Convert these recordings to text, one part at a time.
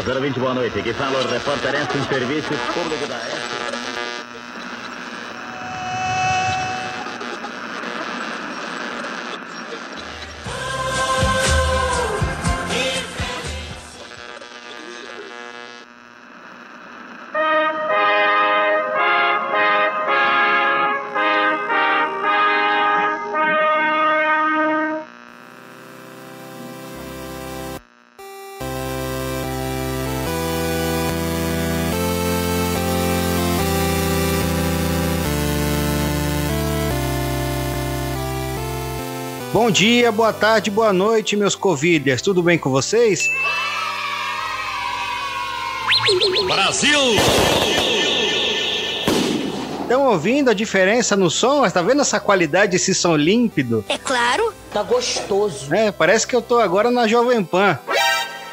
020, boa noite. Aqui fala o repórter em serviço público da. Bom dia, boa tarde, boa noite, meus coviders. Tudo bem com vocês? Brasil! Estão ouvindo a diferença no som? Tá vendo essa qualidade, esse som límpido? É claro. Tá gostoso. É, parece que eu tô agora na Jovem Pan.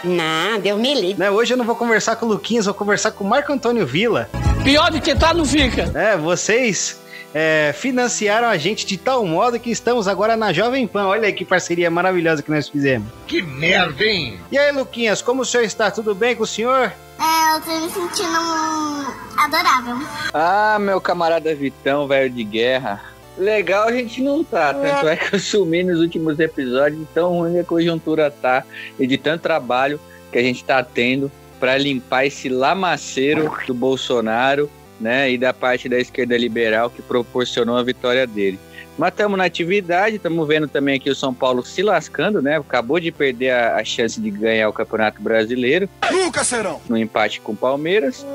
Não, Deus me livre. Né, hoje eu não vou conversar com o Luquinhas, vou conversar com o Marco Antônio Vila. Pior do que tá, não fica. É, vocês é, financiaram a gente de tal modo que estamos agora na Jovem Pan. Olha aí que parceria maravilhosa que nós fizemos. Que merda, hein? E aí, Luquinhas, como o senhor está? Tudo bem com o senhor? É, eu tô me sentindo adorável. Ah, meu camarada Vitão, velho de guerra. Legal a gente não tá, tanto é que eu sumi nos últimos episódios, tão ruim a conjuntura tá, e de tanto trabalho que a gente tá tendo para limpar esse lamaceiro do Bolsonaro né, e da parte da esquerda liberal que proporcionou a vitória dele. Mas estamos na atividade, estamos vendo também aqui o São Paulo se lascando, né? Acabou de perder a, a chance de ganhar o Campeonato Brasileiro. Nunca serão! No empate com o Palmeiras.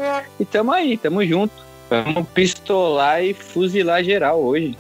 E estamos aí, estamos juntos. Vamos pistolar e fuzilar geral hoje.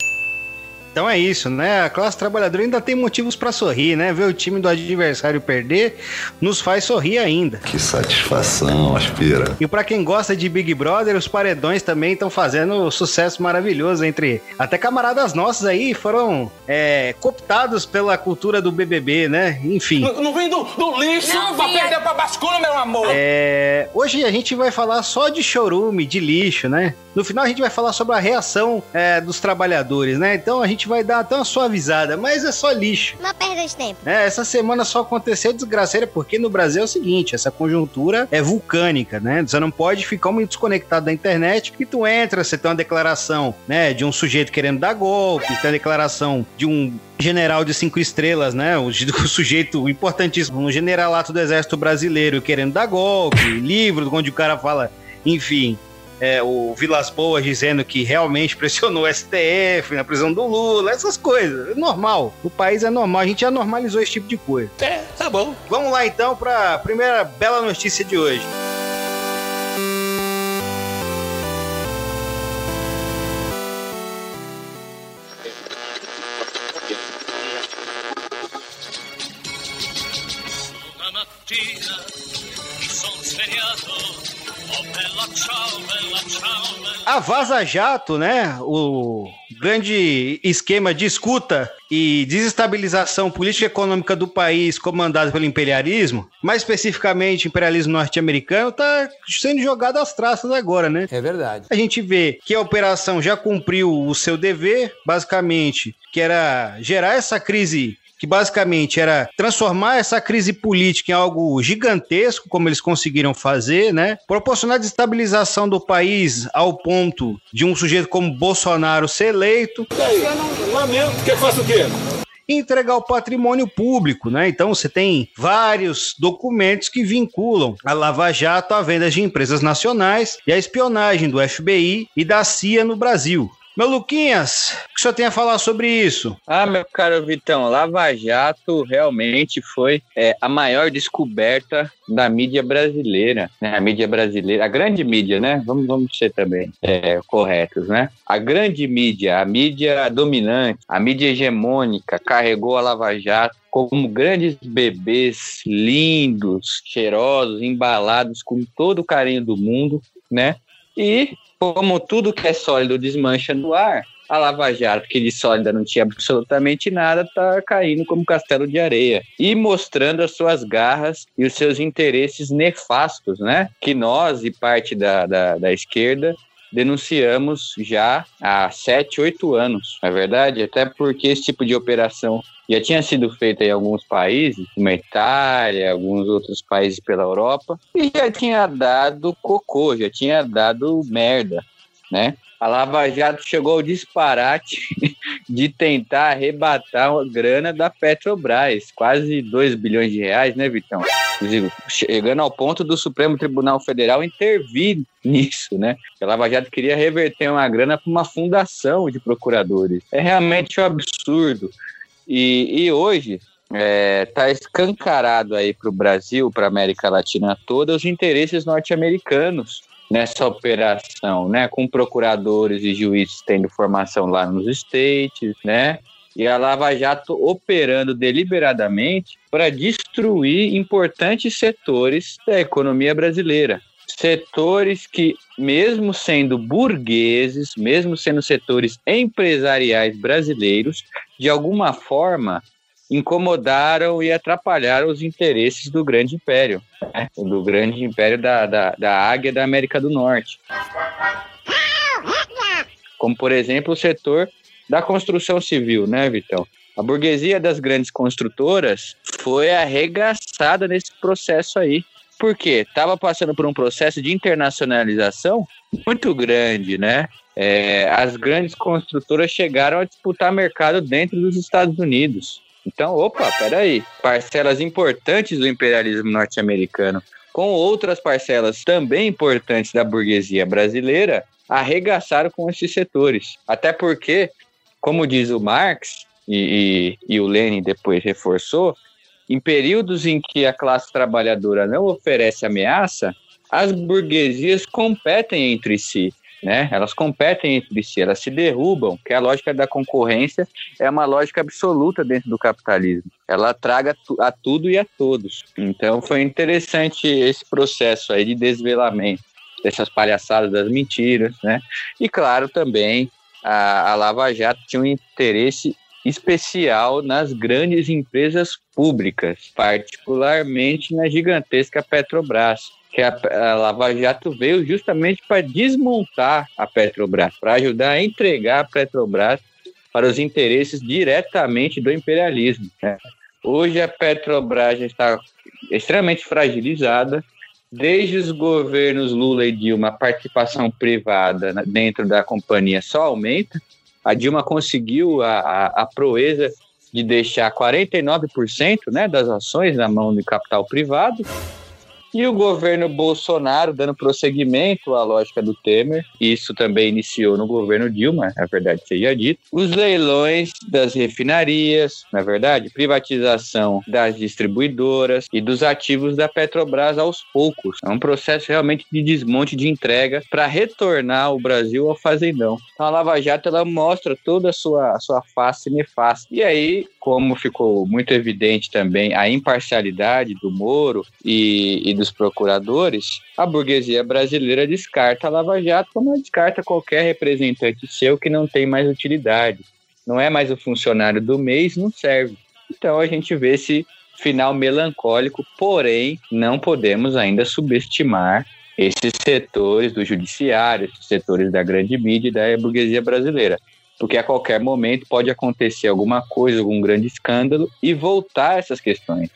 Então é isso, né? A classe trabalhadora ainda tem motivos para sorrir, né? Ver o time do adversário perder nos faz sorrir ainda. Que satisfação, aspira. E para quem gosta de Big Brother, os paredões também estão fazendo sucesso maravilhoso entre até camaradas nossos aí foram é, cooptados pela cultura do BBB, né? Enfim. Não, não vem do, do lixo não, pra perder pra bascula, meu amor. É, hoje a gente vai falar só de chorume, de lixo, né? No final a gente vai falar sobre a reação é, dos trabalhadores, né? Então a gente vai dar até uma suavizada, mas é só lixo. Não perda de tempo. É, essa semana só aconteceu desgraceira porque no Brasil é o seguinte, essa conjuntura é vulcânica, né? Você não pode ficar muito desconectado da internet e tu entra, você tem uma declaração, né, de um sujeito querendo dar golpe, tem a declaração de um general de cinco estrelas, né? O, o sujeito importantíssimo, um generalato do exército brasileiro querendo dar golpe, livro onde o cara fala, enfim, é, o Vilas Boas dizendo que realmente pressionou o STF na prisão do Lula, essas coisas. É normal. O país é normal. A gente já normalizou esse tipo de coisa. É, tá bom. Vamos lá então para a primeira bela notícia de hoje. A Vaza Jato, né? O grande esquema de escuta e desestabilização política e econômica do país comandado pelo imperialismo, mais especificamente imperialismo norte-americano, está sendo jogado às traças agora, né? É verdade. A gente vê que a operação já cumpriu o seu dever, basicamente, que era gerar essa crise que basicamente era transformar essa crise política em algo gigantesco, como eles conseguiram fazer, né? Proporcionar desestabilização do país ao ponto de um sujeito como Bolsonaro ser eleito. E aí? Lamento. Que faça o quê? entregar o patrimônio público, né? Então você tem vários documentos que vinculam a Lava Jato à venda de empresas nacionais e a espionagem do FBI e da CIA no Brasil. Meu Luquinhas, o que o senhor tem a falar sobre isso? Ah, meu caro Vitão, Lava Jato realmente foi é, a maior descoberta da mídia brasileira, né? A mídia brasileira, a grande mídia, né? Vamos, vamos ser também é, corretos, né? A grande mídia, a mídia dominante, a mídia hegemônica carregou a Lava Jato como grandes bebês lindos, cheirosos, embalados com todo o carinho do mundo, né? E como tudo que é sólido desmancha no ar, a Lava Jato, que de sólida não tinha absolutamente nada, está caindo como castelo de areia e mostrando as suas garras e os seus interesses nefastos, né? Que nós e parte da, da, da esquerda denunciamos já há sete, oito anos, não é verdade? Até porque esse tipo de operação Já tinha sido feito em alguns países, como a Itália, alguns outros países pela Europa, e já tinha dado cocô, já tinha dado merda, né? A Lava Jato chegou ao disparate de tentar arrebatar a grana da Petrobras, quase 2 bilhões de reais, né, Vitão? Chegando ao ponto do Supremo Tribunal Federal intervir nisso, né? A Lava Jato queria reverter uma grana para uma fundação de procuradores. É realmente um absurdo. E, e hoje está é, tá escancarado aí para o Brasil, para a América Latina toda, os interesses norte-americanos nessa operação, né? Com procuradores e juízes tendo formação lá nos States, né? E a Lava Jato operando deliberadamente para destruir importantes setores da economia brasileira. Setores que, mesmo sendo burgueses, mesmo sendo setores empresariais brasileiros, de alguma forma incomodaram e atrapalharam os interesses do grande império, né? do grande império da, da, da águia da América do Norte. Como, por exemplo, o setor da construção civil, né, Vitão? A burguesia das grandes construtoras foi arregaçada nesse processo aí. Por quê? Estava passando por um processo de internacionalização muito grande, né? É, as grandes construtoras chegaram a disputar mercado dentro dos Estados Unidos. Então, opa, peraí. Parcelas importantes do imperialismo norte-americano com outras parcelas também importantes da burguesia brasileira arregaçaram com esses setores. Até porque, como diz o Marx, e, e, e o Lenin depois reforçou, em períodos em que a classe trabalhadora não oferece ameaça, as burguesias competem entre si né? Elas competem entre si, elas se derrubam, que a lógica da concorrência é uma lógica absoluta dentro do capitalismo. Ela traga a tudo e a todos. Então foi interessante esse processo aí de desvelamento dessas palhaçadas das mentiras, né? E claro também a, a Lava Jato tinha um interesse especial nas grandes empresas públicas, particularmente na gigantesca Petrobras que a, a Lava Jato veio justamente para desmontar a Petrobras, para ajudar a entregar a Petrobras para os interesses diretamente do imperialismo. Né? Hoje a Petrobras já está extremamente fragilizada. Desde os governos Lula e Dilma, a participação privada dentro da companhia só aumenta. A Dilma conseguiu a, a, a proeza de deixar 49% né, das ações na mão do capital privado e o governo Bolsonaro dando prosseguimento à lógica do Temer, isso também iniciou no governo Dilma, na verdade seja dito, os leilões das refinarias, na verdade, privatização das distribuidoras e dos ativos da Petrobras aos poucos. É um processo realmente de desmonte de entrega para retornar o Brasil ao fazendão. Então a Lava Jato ela mostra toda a sua, a sua face nefasta. E aí, como ficou muito evidente também a imparcialidade do Moro e, e do dos procuradores, a burguesia brasileira descarta a Lava Jato como descarta qualquer representante seu que não tem mais utilidade. Não é mais o funcionário do mês, não serve. Então a gente vê esse final melancólico, porém não podemos ainda subestimar esses setores do judiciário, esses setores da grande mídia e da burguesia brasileira. Porque a qualquer momento pode acontecer alguma coisa, algum grande escândalo e voltar essas questões.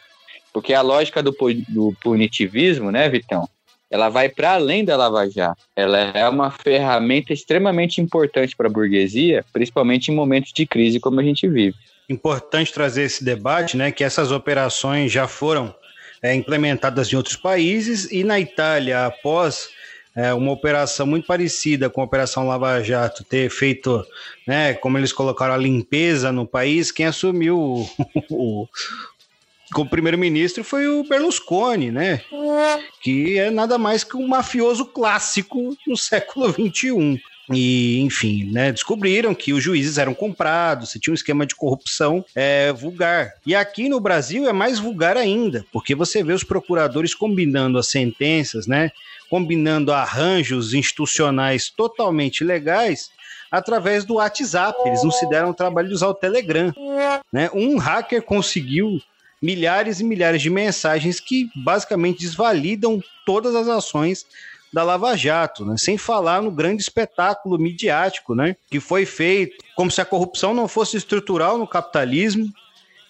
Porque a lógica do, do punitivismo, né, Vitão? Ela vai para além da Lava Jato. Ela é uma ferramenta extremamente importante para a burguesia, principalmente em momentos de crise como a gente vive. Importante trazer esse debate, né, que essas operações já foram é, implementadas em outros países e na Itália, após é, uma operação muito parecida com a Operação Lava Jato ter feito, né, como eles colocaram, a limpeza no país, quem assumiu o, o, como primeiro-ministro foi o Berlusconi, né? Que é nada mais que um mafioso clássico no século XXI. E, enfim, né, descobriram que os juízes eram comprados, você tinha um esquema de corrupção é, vulgar. E aqui no Brasil é mais vulgar ainda, porque você vê os procuradores combinando as sentenças, né, combinando arranjos institucionais totalmente legais através do WhatsApp. Eles não se deram o trabalho de usar o Telegram. Né? Um hacker conseguiu milhares e milhares de mensagens que basicamente desvalidam todas as ações da Lava Jato, né? sem falar no grande espetáculo midiático né? que foi feito, como se a corrupção não fosse estrutural no capitalismo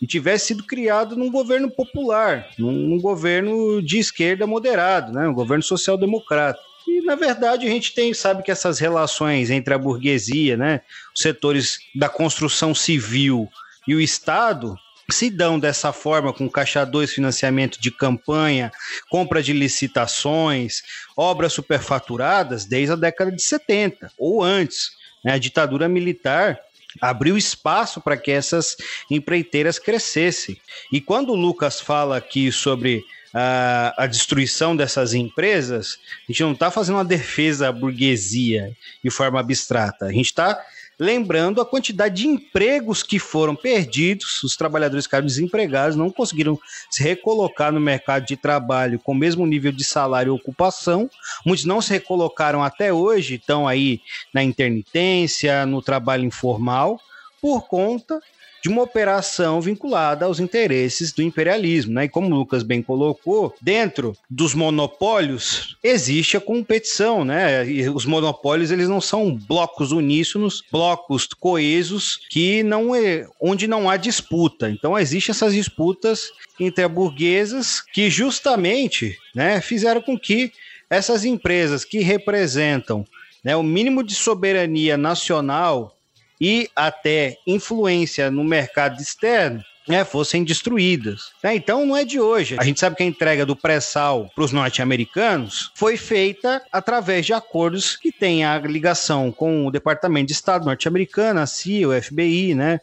e tivesse sido criado num governo popular, num governo de esquerda moderado, né? um governo social-democrata. E, na verdade, a gente tem, sabe que essas relações entre a burguesia, né, os setores da construção civil e o Estado, se dão dessa forma, com caixa 2, financiamento de campanha, compra de licitações, obras superfaturadas, desde a década de 70 ou antes. Né? A ditadura militar abriu espaço para que essas empreiteiras crescessem. E quando o Lucas fala aqui sobre a, a destruição dessas empresas, a gente não está fazendo uma defesa à burguesia de forma abstrata. A gente está lembrando a quantidade de empregos que foram perdidos, os trabalhadores ficaram desempregados, não conseguiram se recolocar no mercado de trabalho com o mesmo nível de salário e ocupação, muitos não se recolocaram até hoje, estão aí na intermitência, no trabalho informal, por conta de uma operação vinculada aos interesses do imperialismo, né? E como o Lucas bem colocou, dentro dos monopólios existe a competição, né? E os monopólios eles não são blocos uníssonos, blocos coesos que não é onde não há disputa. Então existem essas disputas entre a burguesas que justamente, né, fizeram com que essas empresas que representam né, o mínimo de soberania nacional e até influência no mercado externo né, fossem destruídas. É, então não é de hoje. A gente sabe que a entrega do pré-sal para os norte-americanos foi feita através de acordos que têm a ligação com o Departamento de Estado norte-americano, a CIA, o FBI, né?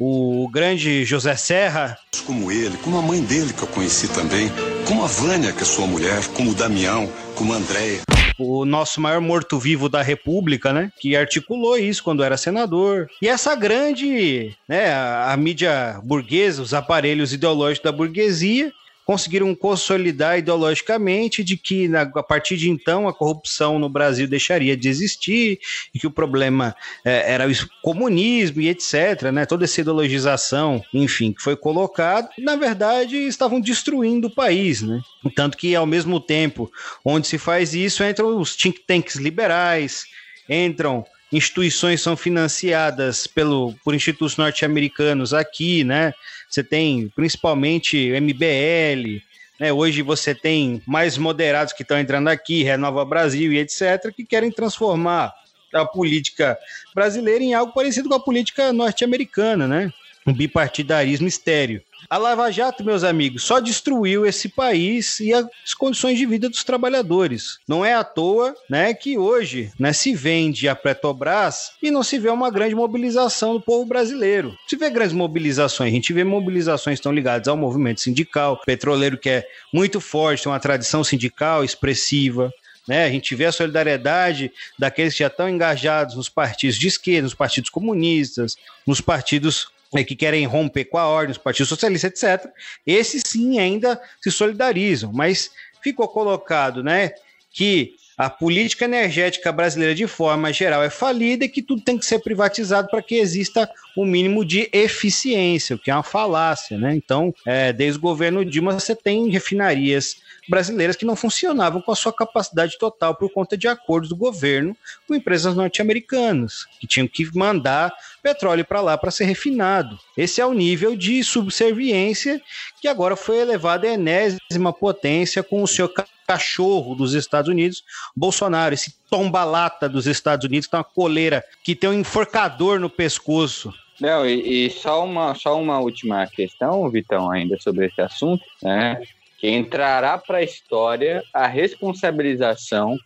O grande José Serra. Como ele, como a mãe dele que eu conheci também, como a Vânia, que é sua mulher, como o Damião, como a Andréia o nosso maior morto-vivo da República, né? Que articulou isso quando era senador. E essa grande, né, a, a mídia burguesa, os aparelhos ideológicos da burguesia, conseguiram consolidar ideologicamente de que na, a partir de então a corrupção no Brasil deixaria de existir e que o problema é, era o comunismo e etc, né? Toda essa ideologização, enfim, que foi colocado, na verdade estavam destruindo o país, né? Tanto que ao mesmo tempo onde se faz isso entram os think tanks liberais, entram instituições são financiadas pelo, por institutos norte-americanos aqui, né? Você tem principalmente MBL, né? Hoje você tem mais moderados que estão entrando aqui, Renova Brasil e etc., que querem transformar a política brasileira em algo parecido com a política norte-americana, né? Um bipartidarismo estéreo. A Lava Jato, meus amigos, só destruiu esse país e as condições de vida dos trabalhadores. Não é à toa, né, que hoje, né, se vende a Petrobras e não se vê uma grande mobilização do povo brasileiro. Se vê grandes mobilizações, a gente vê mobilizações que estão ligadas ao movimento sindical, petroleiro que é muito forte, tem uma tradição sindical expressiva. Né? A gente vê a solidariedade daqueles que já estão engajados nos partidos de esquerda, nos partidos comunistas, nos partidos que querem romper com a ordem, os partidos socialistas, etc., esses sim ainda se solidarizam, mas ficou colocado né, que a política energética brasileira, de forma geral, é falida e que tudo tem que ser privatizado para que exista o um mínimo de eficiência, o que é uma falácia. Né? Então, é, desde o governo Dilma, você tem refinarias brasileiras que não funcionavam com a sua capacidade total por conta de acordos do governo com empresas norte-americanas, que tinham que mandar petróleo para lá para ser refinado. Esse é o nível de subserviência que agora foi elevado à enésima potência com o seu cachorro dos Estados Unidos, Bolsonaro, esse tombalata dos Estados Unidos, que tem uma coleira, que tem um enforcador no pescoço. Não, e, e, só, uma, só uma última questão, Vitão, ainda sobre esse assunto, né? Que entrará para a história a responsabilização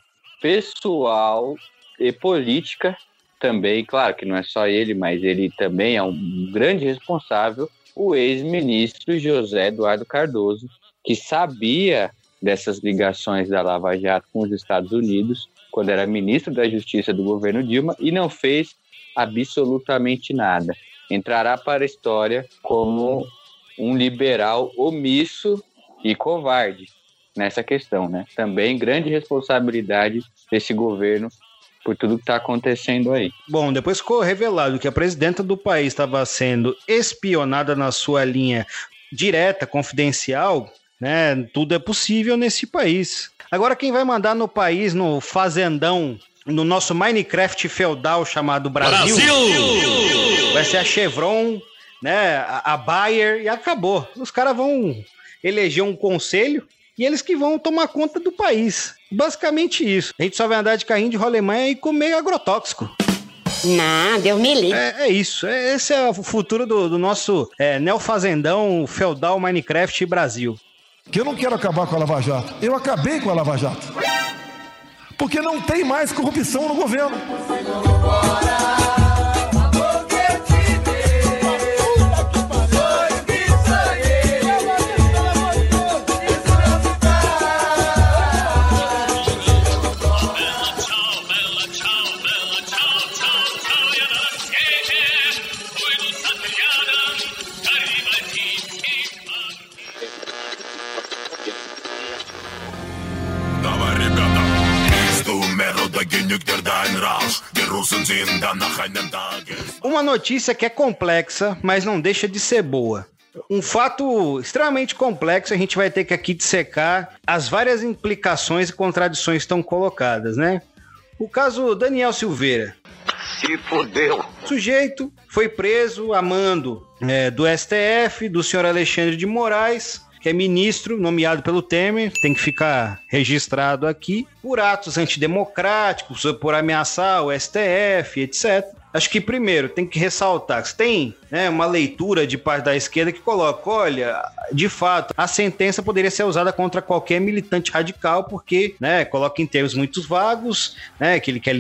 pessoal e política também, claro que não é só ele, mas ele também é um grande responsável, o ex-ministro José Eduardo Cardoso, que sabia dessas ligações da Lava Jato com os Estados Unidos, quando era ministro da Justiça do governo Dilma, e não fez absolutamente nada. Entrará para a história como um liberal omisso e covarde nessa questão, né? Também grande responsabilidade desse governo por tudo que está acontecendo aí. Bom, depois ficou revelado que a presidenta do país estava sendo espionada na sua linha direta, confidencial, né? Tudo é possível nesse país. Agora, quem vai mandar no país, no fazendão, no nosso Minecraft feudal chamado Brasil, Brasil! vai ser a Chevron né, a, a Bayer e acabou. Os caras vão eleger um conselho e eles que vão tomar conta do país. Basicamente isso. A gente só vai andar de carrinho de rolemã e comer agrotóxico. Não, Deus me livre. É, é isso. É, esse é o futuro do, do nosso é, neofazendão feudal Minecraft Brasil. Que eu não quero acabar com a Lava Jato. Eu acabei com a Lava Jato. Porque não tem mais corrupção no governo. Uma notícia que é complexa, mas não deixa de ser boa. Um fato extremamente complexo, a gente vai ter que aqui dissecar as várias implicações e contradições que estão colocadas, né? O caso Daniel Silveira. Se fodeu. O sujeito foi preso a mando é, do STF, do senhor Alexandre de Moraes, que é ministro nomeado pelo Temer, tem que ficar registrado aqui, por atos antidemocráticos, por ameaçar o STF, etc. Acho que primeiro tem que ressaltar que tem né, uma leitura de parte da esquerda que coloca: olha, de fato, a sentença poderia ser usada contra qualquer militante radical, porque né, coloca em termos muito vagos, né, que ele quer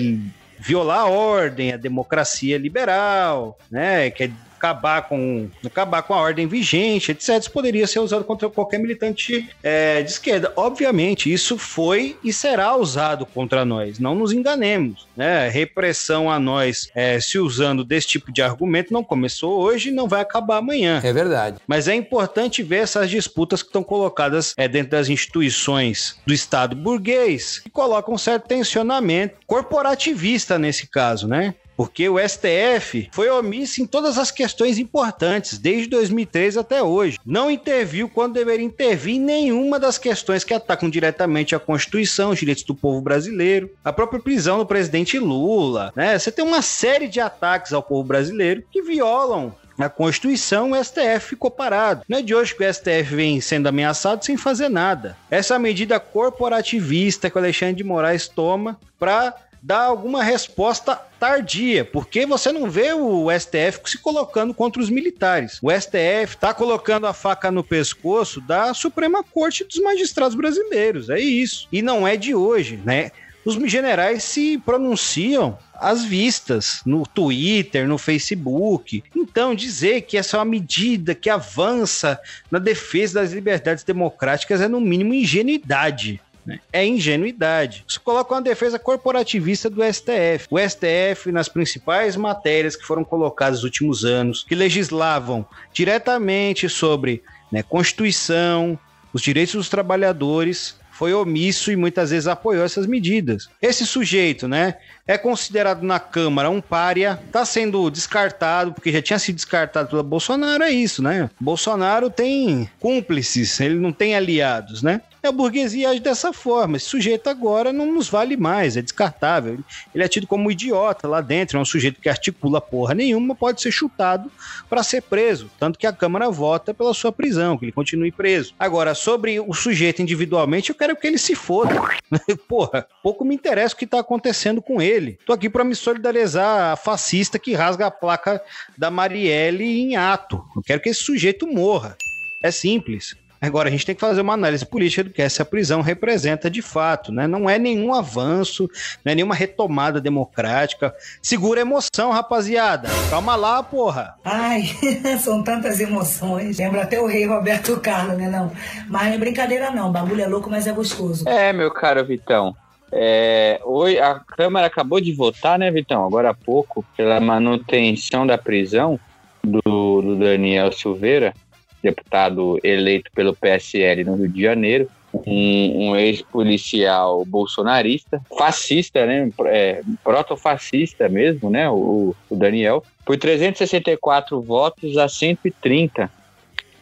violar a ordem, a democracia liberal, né, quer acabar com, acabar com a ordem vigente, etc., isso poderia ser usado contra qualquer militante é, de esquerda. Obviamente, isso foi e será usado contra nós, não nos enganemos. Né? Repressão a nós é, se usando desse tipo de argumento não começou hoje e não vai acabar amanhã. É verdade. Mas é importante ver essas disputas que estão colocadas é, dentro das instituições do Estado burguês, que colocam um certo tensionamento corporativista nesse caso, né? Porque o STF foi omisso em todas as questões importantes, desde 2003 até hoje. Não interviu quando deveria intervir em nenhuma das questões que atacam diretamente a Constituição, os direitos do povo brasileiro, a própria prisão do presidente Lula. Né? Você tem uma série de ataques ao povo brasileiro que violam a Constituição, o STF ficou parado. Não é de hoje que o STF vem sendo ameaçado sem fazer nada. Essa medida corporativista que o Alexandre de Moraes toma para dar alguma resposta tardia, porque você não vê o STF se colocando contra os militares. O STF está colocando a faca no pescoço da Suprema Corte dos Magistrados Brasileiros, é isso. E não é de hoje, né? Os generais se pronunciam às vistas no Twitter, no Facebook. Então, dizer que essa é uma medida que avança na defesa das liberdades democráticas é, no mínimo, ingenuidade. Né? É ingenuidade. Isso coloca uma defesa corporativista do STF. O STF, nas principais matérias que foram colocadas nos últimos anos, que legislavam diretamente sobre né, Constituição, os direitos dos trabalhadores, foi omisso e muitas vezes apoiou essas medidas. Esse sujeito, né, é considerado na Câmara um pária, está sendo descartado, porque já tinha sido descartado pelo Bolsonaro, é isso, né? Bolsonaro tem cúmplices, ele não tem aliados, né? A burguesia age dessa forma. Esse sujeito agora não nos vale mais, é descartável. Ele é tido como um idiota lá dentro, é um sujeito que articula porra nenhuma, pode ser chutado para ser preso. Tanto que a Câmara vota pela sua prisão, que ele continue preso. Agora, sobre o sujeito individualmente, eu quero que ele se foda. porra, pouco me interessa o que tá acontecendo com ele. Tô aqui para me solidarizar a fascista que rasga a placa da Marielle em ato. Eu quero que esse sujeito morra. É simples. Agora, a gente tem que fazer uma análise política do que essa prisão representa de fato, né? Não é nenhum avanço, não é nenhuma retomada democrática. Segura a emoção, rapaziada. Calma lá, porra. Ai, são tantas emoções. Lembra até o rei Roberto Carlos, né? Não. Mas não é brincadeira, não. O bagulho é louco, mas é gostoso. É, meu caro Vitão. É, hoje a Câmara acabou de votar, né, Vitão? Agora há pouco, pela manutenção da prisão do, do Daniel Silveira deputado eleito pelo PSL no Rio de Janeiro, um, um ex-policial bolsonarista, fascista, né? É, protofascista mesmo, né? O, o, Daniel, por 364 votos a 130.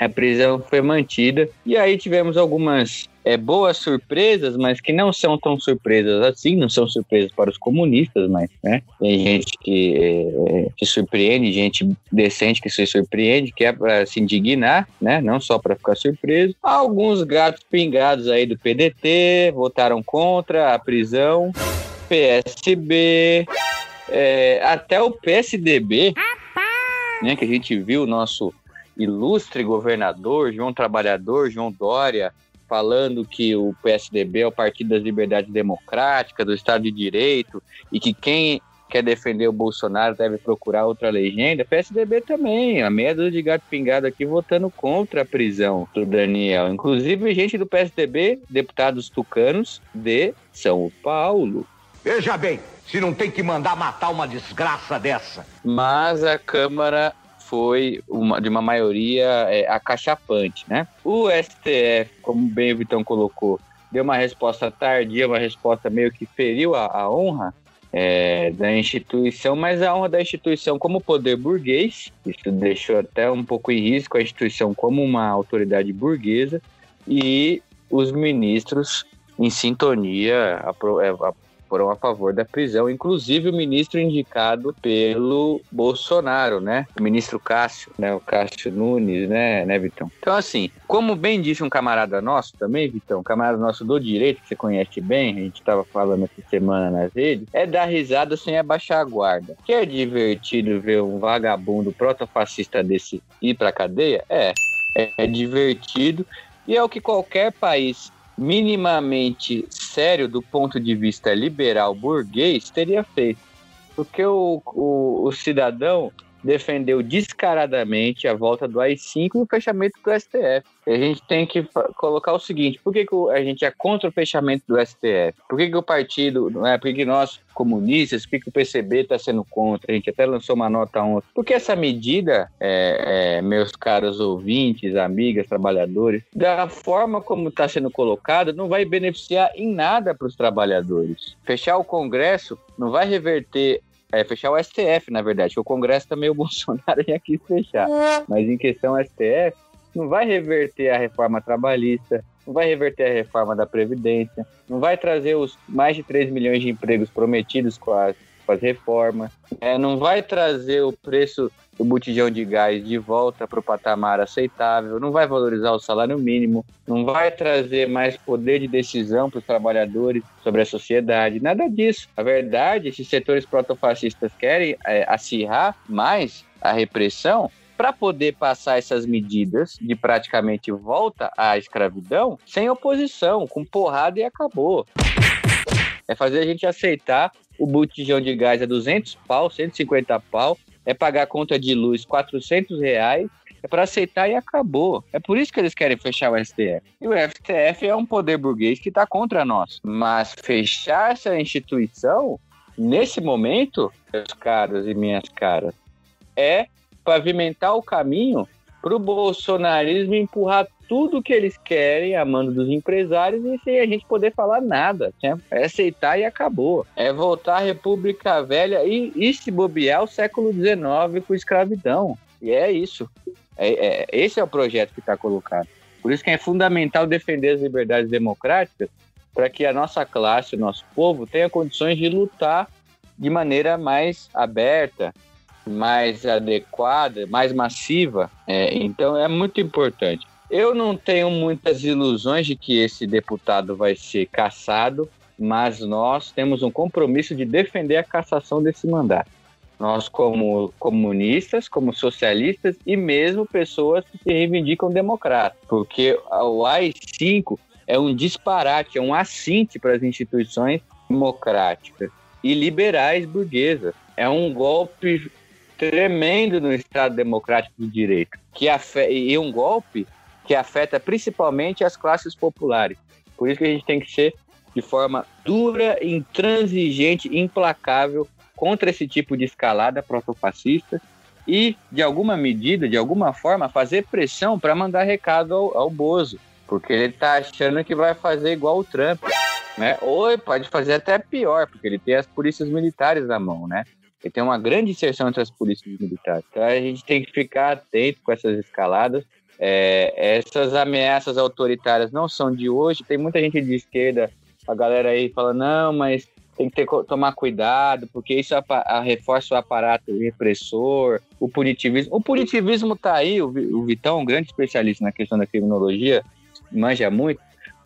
A prisão foi mantida. E aí tivemos algumas é, boas surpresas, mas que não são tão surpresas assim, não são surpresas para os comunistas, mas né, tem gente que é, se surpreende, gente decente que se surpreende, que é para se indignar, né, não só para ficar surpreso. Alguns gatos pingados aí do PDT votaram contra a prisão, PSB, é, até o PSDB, né, que a gente viu o nosso ilustre governador, João Trabalhador, João Dória, falando que o PSDB é o Partido das Liberdades Democráticas, do Estado de Direito, e que quem quer defender o Bolsonaro deve procurar outra legenda. PSDB também, a meia dúzia de gato pingado aqui votando contra a prisão do Daniel. Inclusive, gente do PSDB, deputados tucanos de São Paulo. Veja bem, se não tem que mandar matar uma desgraça dessa. Mas a Câmara foi uma, de uma maioria é, acachapante, né? O STF, como bem o Vitão colocou, deu uma resposta tardia, uma resposta meio que feriu a, a honra é, da instituição, mas a honra da instituição como poder burguês, isso deixou até um pouco em risco a instituição como uma autoridade burguesa, e os ministros em sintonia é, foram a favor da prisão, inclusive o ministro indicado pelo Bolsonaro, né? O ministro Cássio, né? O Cássio Nunes, né, né, Vitão? Então, assim, como bem disse um camarada nosso também, Vitão, camarada nosso do direito, que você conhece bem, a gente estava falando essa semana nas redes, é dar risada sem abaixar a guarda. Que é divertido ver um vagabundo protofascista desse ir pra cadeia? É. É divertido e é o que qualquer país minimamente sério do ponto de vista liberal burguês teria feito. Porque o, o, o cidadão defendeu descaradamente a volta do AI-5 e o fechamento do STF. A gente tem que colocar o seguinte: por que, que a gente é contra o fechamento do STF? Por que, que o partido, não é? por que, que nós, comunistas, por que, que o PCB está sendo contra? A gente até lançou uma nota ontem. Porque essa medida, é, é, meus caros ouvintes, amigas, trabalhadores, da forma como está sendo colocada, não vai beneficiar em nada para os trabalhadores. Fechar o Congresso não vai reverter é, fechar o STF, na verdade, que o Congresso também o Bolsonaro já quis fechar. Mas em questão STF, não vai reverter a reforma trabalhista, não vai reverter a reforma da Previdência, não vai trazer os mais de 3 milhões de empregos prometidos com as, com as reformas, é, não vai trazer o preço do botijão de gás de volta para o patamar aceitável, não vai valorizar o salário mínimo, não vai trazer mais poder de decisão para os trabalhadores sobre a sociedade, nada disso. A verdade, esses setores protofascistas querem é, acirrar mais a repressão para poder passar essas medidas de praticamente volta à escravidão sem oposição, com porrada e acabou. É fazer a gente aceitar o botijão de gás a 200 pau, 150 pau, é pagar conta de luz 400 reais, é para aceitar e acabou. É por isso que eles querem fechar o STF. E o STF é um poder burguês que está contra nós. Mas fechar essa instituição, nesse momento, meus caros e minhas caras, é pavimentar o caminho para o bolsonarismo empurrar tudo que eles querem a mando dos empresários e sem a gente poder falar nada. Né? É aceitar e acabou. É voltar à República Velha e, e se bobear o século XIX com escravidão. E é isso. É, é, esse é o projeto que está colocado. Por isso que é fundamental defender as liberdades democráticas para que a nossa classe, o nosso povo, tenha condições de lutar de maneira mais aberta, mais adequada, mais massiva. É, então é muito importante. Eu não tenho muitas ilusões de que esse deputado vai ser cassado, mas nós temos um compromisso de defender a cassação desse mandato. Nós, como comunistas, como socialistas e mesmo pessoas que se reivindicam democratas, porque o AI-5 é um disparate, é um assinte para as instituições democráticas e liberais burguesas. É um golpe tremendo no Estado Democrático de Direito, que e um golpe que afeta principalmente as classes populares. Por isso que a gente tem que ser de forma dura, intransigente, implacável contra esse tipo de escalada protofascista e, de alguma medida, de alguma forma, fazer pressão para mandar recado ao, ao Bozo, porque ele está achando que vai fazer igual o Trump, né? Ou pode fazer até pior, porque ele tem as polícias militares na mão, né? Ele tem uma grande inserção entre as polícias militares. Então a gente tem que ficar atento com essas escaladas. É, essas ameaças autoritárias não são de hoje. Tem muita gente de esquerda, a galera aí fala, não, mas tem que ter, tomar cuidado, porque isso a, a reforça o aparato repressor, o punitivismo. O punitivismo está aí, o, o Vitão, um grande especialista na questão da criminologia, manja muito.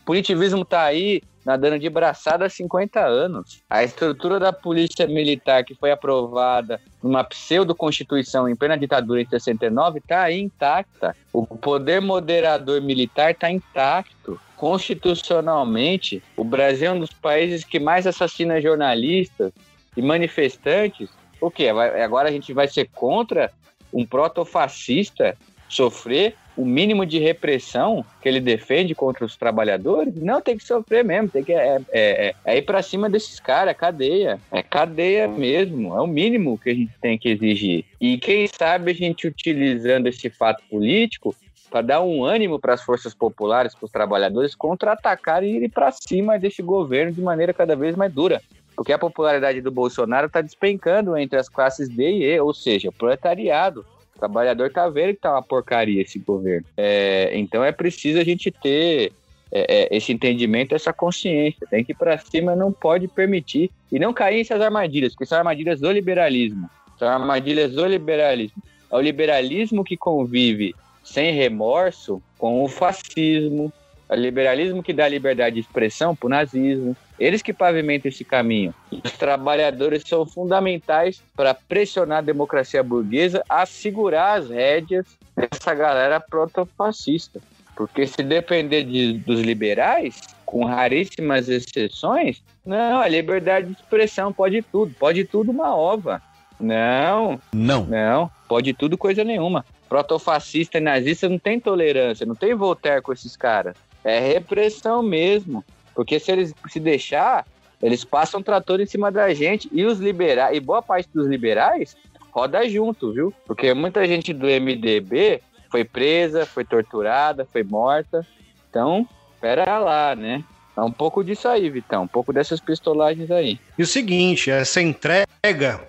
O punitivismo está aí nadando de braçada há 50 anos. A estrutura da polícia militar que foi aprovada numa pseudo-constituição em plena ditadura em 69 está aí intacta. O poder moderador militar está intacto. Constitucionalmente, o Brasil é um dos países que mais assassina jornalistas e manifestantes. O quê? Agora a gente vai ser contra um protofascista sofrer o mínimo de repressão que ele defende contra os trabalhadores, não tem que sofrer mesmo, tem que é, é, é, é ir para cima desses caras, é cadeia, é cadeia mesmo, é o mínimo que a gente tem que exigir. E quem sabe a gente utilizando esse fato político para dar um ânimo para as forças populares, para os trabalhadores contra-atacar e ir para cima desse governo de maneira cada vez mais dura. Porque a popularidade do Bolsonaro está despencando entre as classes D e E, ou seja, o proletariado. O trabalhador tá vendo que tá uma porcaria esse governo. É, então é preciso a gente ter é, é, esse entendimento, essa consciência. Tem que ir para cima, não pode permitir. E não cair nessas armadilhas, porque são armadilhas do liberalismo. São armadilhas do liberalismo. É o liberalismo que convive sem remorso com o fascismo, o liberalismo que dá liberdade de expressão para o nazismo. Eles que pavimentam esse caminho. Os trabalhadores são fundamentais para pressionar a democracia burguesa a segurar as rédeas dessa galera protofascista. Porque se depender de, dos liberais, com raríssimas exceções, não, a liberdade de expressão pode tudo, pode tudo uma ova. Não. Não. Não, pode tudo coisa nenhuma. Protofascista e nazista não tem tolerância, não tem Voltaire com esses caras. É repressão mesmo. Porque se eles se deixar, eles passam trator em cima da gente. E os liberais, e boa parte dos liberais, roda junto, viu? Porque muita gente do MDB foi presa, foi torturada, foi morta. Então, pera lá, né? É um pouco disso aí, Vitão. Um pouco dessas pistolagens aí. E o seguinte, essa entrega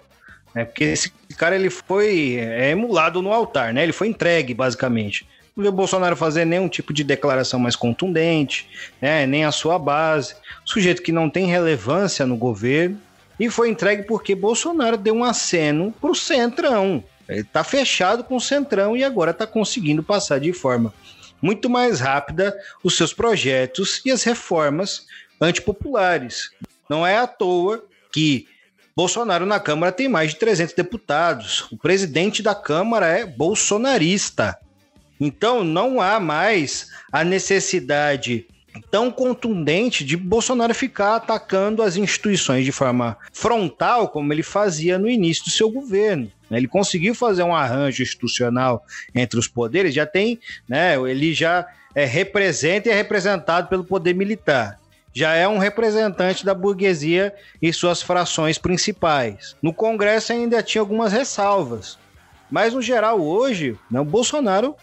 né? Porque esse cara ele foi é, emulado no altar, né? Ele foi entregue, basicamente o Bolsonaro fazer nenhum tipo de declaração mais contundente, né, nem a sua base, sujeito que não tem relevância no governo, e foi entregue porque Bolsonaro deu um aceno para o Centrão. Ele está fechado com o Centrão e agora está conseguindo passar de forma muito mais rápida os seus projetos e as reformas antipopulares. Não é à toa que Bolsonaro na Câmara tem mais de 300 deputados. O presidente da Câmara é bolsonarista. Então não há mais a necessidade tão contundente de Bolsonaro ficar atacando as instituições de forma frontal, como ele fazia no início do seu governo. Ele conseguiu fazer um arranjo institucional entre os poderes, já tem, né? Ele já é, representa e é representado pelo poder militar. Já é um representante da burguesia e suas frações principais. No Congresso ainda tinha algumas ressalvas. Mas, no geral, hoje, né, o Bolsonaro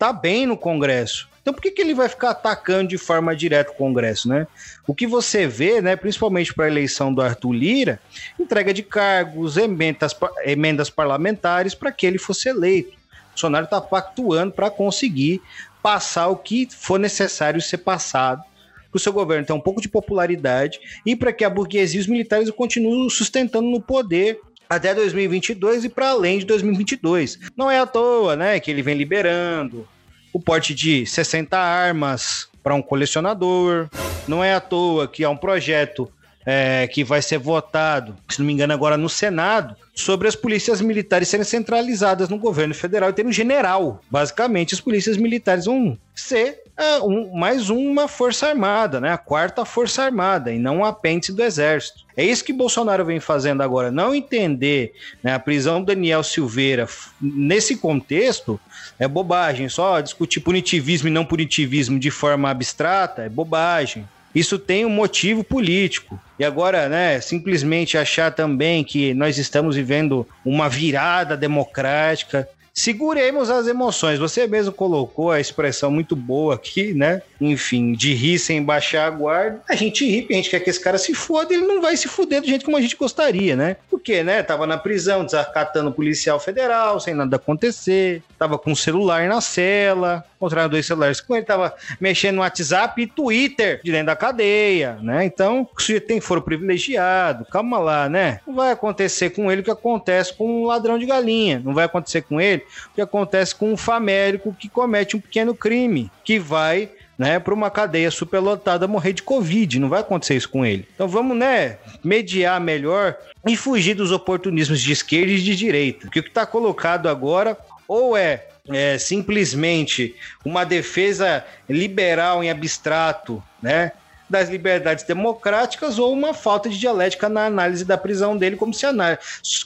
tá bem no Congresso. Então por que, que ele vai ficar atacando de forma direta o Congresso, né? O que você vê, né, principalmente para a eleição do Arthur Lira, entrega de cargos, emendas, emendas parlamentares para que ele fosse eleito. O Bolsonaro está pactuando para conseguir passar o que for necessário ser passado para o seu governo ter um pouco de popularidade e para que a burguesia e os militares continuem sustentando no poder até 2022 e para além de 2022. Não é à toa, né, que ele vem liberando o porte de 60 armas para um colecionador. Não é à toa que há um projeto é, que vai ser votado, se não me engano, agora no Senado, sobre as polícias militares serem centralizadas no governo federal e ter um general. Basicamente, as polícias militares vão ser é, um, mais uma força armada, né? A quarta força armada, e não um apêndice do exército. É isso que Bolsonaro vem fazendo agora. Não entender né, a prisão do Daniel Silveira nesse contexto é bobagem. Só discutir punitivismo e não punitivismo de forma abstrata é bobagem. Isso tem um motivo político. E agora, né, simplesmente achar também que nós estamos vivendo uma virada democrática. Seguremos as emoções. Você mesmo colocou a expressão muito boa aqui, né? Enfim, de rir sem baixar a guarda. A gente ri, a gente quer que esse cara se foda, ele não vai se fuder do jeito como a gente gostaria, né? Porque, né, tava na prisão, desacatando policial federal, sem nada acontecer, tava com o celular na cela, encontraram dois celulares com ele, tava mexendo no WhatsApp e Twitter de dentro da cadeia, né? Então, o sujeito tem foro privilegiado, calma lá, né? Não vai acontecer com ele o que acontece com um ladrão de galinha, não vai acontecer com ele o que acontece com um famélico que comete um pequeno crime, que vai né, para uma cadeia superlotada morrer de Covid. Não vai acontecer isso com ele. Então vamos, né, mediar melhor e fugir dos oportunismos de esquerda e de direita. Porque o que está colocado agora ou é, é simplesmente uma defesa liberal em abstrato, né? Das liberdades democráticas ou uma falta de dialética na análise da prisão dele, como se a,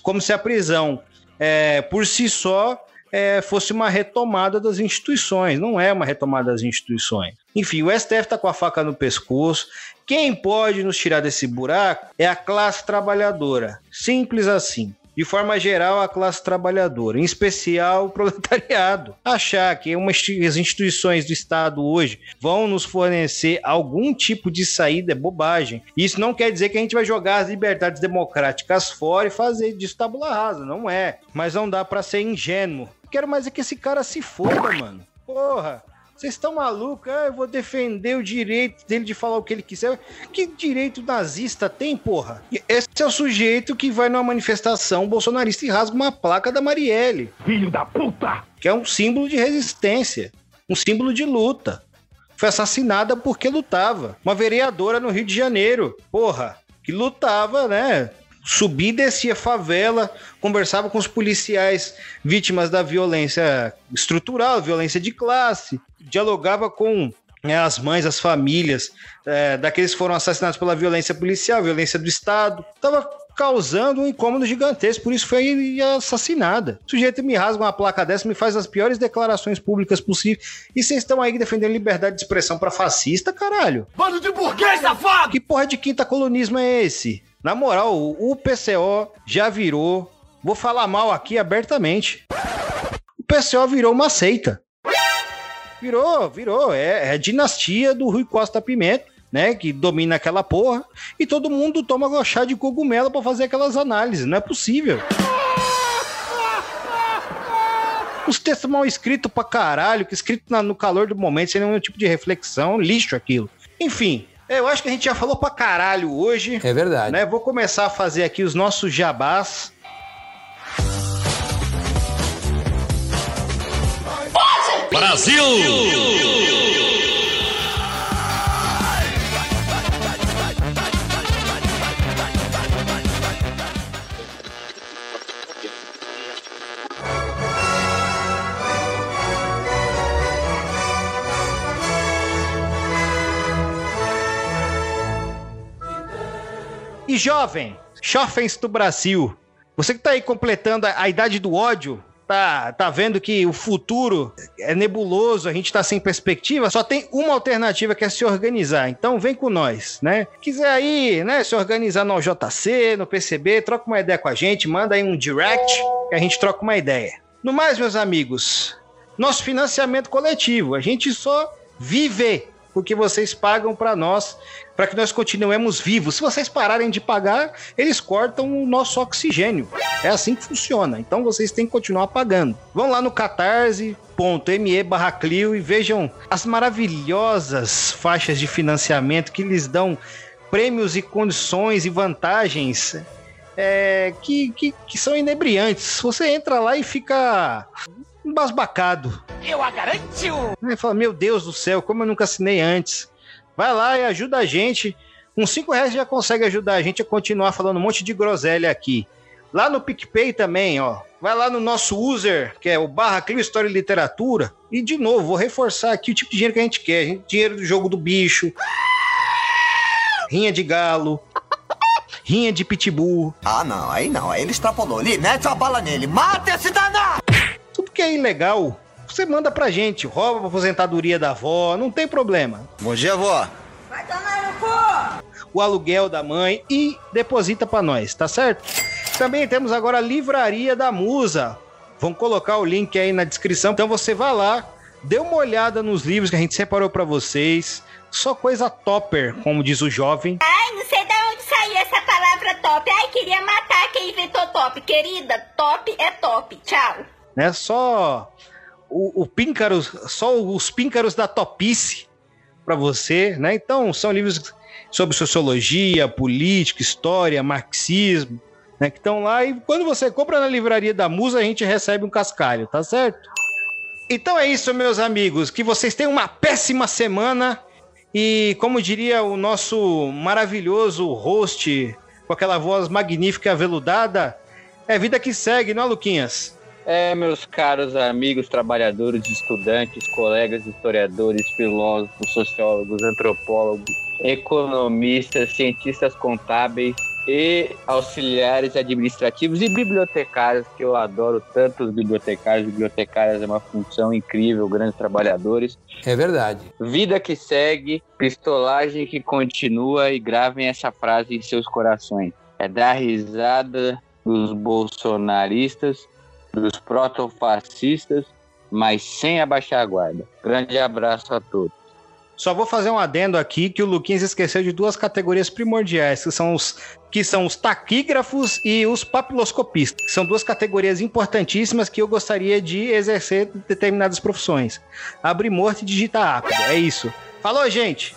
como se a prisão é, por si só é, fosse uma retomada das instituições. Não é uma retomada das instituições. Enfim, o STF está com a faca no pescoço. Quem pode nos tirar desse buraco é a classe trabalhadora. Simples assim de forma geral, a classe trabalhadora, em especial o proletariado. Achar que uma, as instituições do Estado hoje vão nos fornecer algum tipo de saída é bobagem. Isso não quer dizer que a gente vai jogar as liberdades democráticas fora e fazer disso tabula rasa, não é. Mas não dá para ser ingênuo. Quero mais é que esse cara se foda, mano. Porra, vocês estão malucos? Ah, eu vou defender o direito dele de falar o que ele quiser. Que direito nazista tem, porra? Esse é o sujeito que vai numa manifestação bolsonarista e rasga uma placa da Marielle. Filho da puta! Que é um símbolo de resistência, um símbolo de luta. Foi assassinada porque lutava. Uma vereadora no Rio de Janeiro, porra, que lutava, né? subia e descia favela, conversava com os policiais vítimas da violência estrutural, violência de classe, dialogava com né, as mães, as famílias é, daqueles que foram assassinados pela violência policial, violência do Estado. Estava causando um incômodo gigantesco, por isso foi assassinada. O sujeito me rasga uma placa dessa, me faz as piores declarações públicas possíveis, e vocês estão aí defendendo liberdade de expressão para fascista, caralho? Bando de burguês, safado! Que porra de quinta colonismo é esse? Na moral, o PCO já virou, vou falar mal aqui abertamente, o PCO virou uma seita. Virou, virou. É, é a dinastia do Rui Costa Pimenta, né? Que domina aquela porra. E todo mundo toma chá de cogumelo para fazer aquelas análises. Não é possível. Os textos mal escritos pra caralho, que escrito na, no calor do momento, sem nenhum tipo de reflexão, lixo aquilo. Enfim, eu acho que a gente já falou pra caralho hoje. É verdade. Né? Vou começar a fazer aqui os nossos jabás. Brasil! E jovem, jovens do Brasil, você que tá aí completando a, a idade do ódio, tá, tá vendo que o futuro é nebuloso, a gente tá sem perspectiva, só tem uma alternativa que é se organizar. Então vem com nós, né? Quiser aí, né, se organizar no JC, no PCB, troca uma ideia com a gente, manda aí um direct que a gente troca uma ideia. No mais, meus amigos, nosso financiamento coletivo, a gente só vive porque vocês pagam para nós, para que nós continuemos vivos. Se vocês pararem de pagar, eles cortam o nosso oxigênio. É assim que funciona. Então vocês têm que continuar pagando. Vão lá no catarse.me barra Clio e vejam as maravilhosas faixas de financiamento que lhes dão prêmios e condições e vantagens é, que, que, que são inebriantes. Você entra lá e fica embasbacado. Eu a garanto! Aí fala, meu Deus do céu, como eu nunca assinei antes. Vai lá e ajuda a gente. Com 5 reais já consegue ajudar a gente a continuar falando um monte de groselha aqui. Lá no PicPay também, ó. Vai lá no nosso user, que é o barra Clio História e Literatura. E de novo, vou reforçar aqui o tipo de dinheiro que a gente quer. Dinheiro do jogo do bicho. Rinha de galo. Rinha de pitbull. Ah, não, aí não, aí ele extrapolou. Ele mete a bala nele, mata esse danado! Que é ilegal, você manda pra gente, rouba a aposentadoria da avó, não tem problema. Bom dia, avó. Vai tomar no cu! O aluguel da mãe e deposita pra nós, tá certo? Também temos agora a Livraria da Musa. Vamos colocar o link aí na descrição. Então você vai lá, dê uma olhada nos livros que a gente separou para vocês. Só coisa topper, como diz o jovem. Ai, não sei de onde saiu essa palavra top. Ai, queria matar quem Vitor Top. Querida, top é top. Tchau. Né? Só o, o píncaro, só os píncaros da topice para você, né? Então, são livros sobre sociologia, política, história, marxismo, né? Que estão lá e quando você compra na livraria da Musa, a gente recebe um cascalho, tá certo? Então é isso, meus amigos. Que vocês tenham uma péssima semana. E como diria o nosso maravilhoso host, com aquela voz magnífica aveludada, é vida que segue, não é, Luquinhas? É, meus caros amigos, trabalhadores, estudantes, colegas, historiadores, filósofos, sociólogos, antropólogos, economistas, cientistas contábeis e auxiliares administrativos e bibliotecários, que eu adoro tanto os bibliotecários. Bibliotecárias é uma função incrível, grandes trabalhadores. É verdade. Vida que segue, pistolagem que continua e gravem essa frase em seus corações. É dar risada dos bolsonaristas dos protofascistas, mas sem abaixar a guarda. Grande abraço a todos. Só vou fazer um adendo aqui que o Luquinhas esqueceu de duas categorias primordiais, que são os, que são os taquígrafos e os papiloscopistas. São duas categorias importantíssimas que eu gostaria de exercer em determinadas profissões. Abrir morto e digitar rápido. É isso. Falou, gente!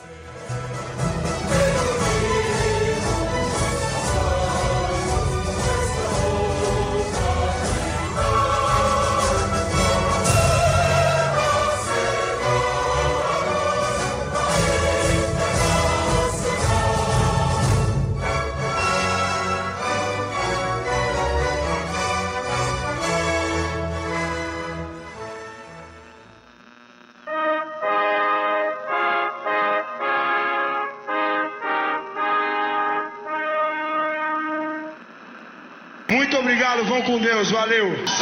Valeu.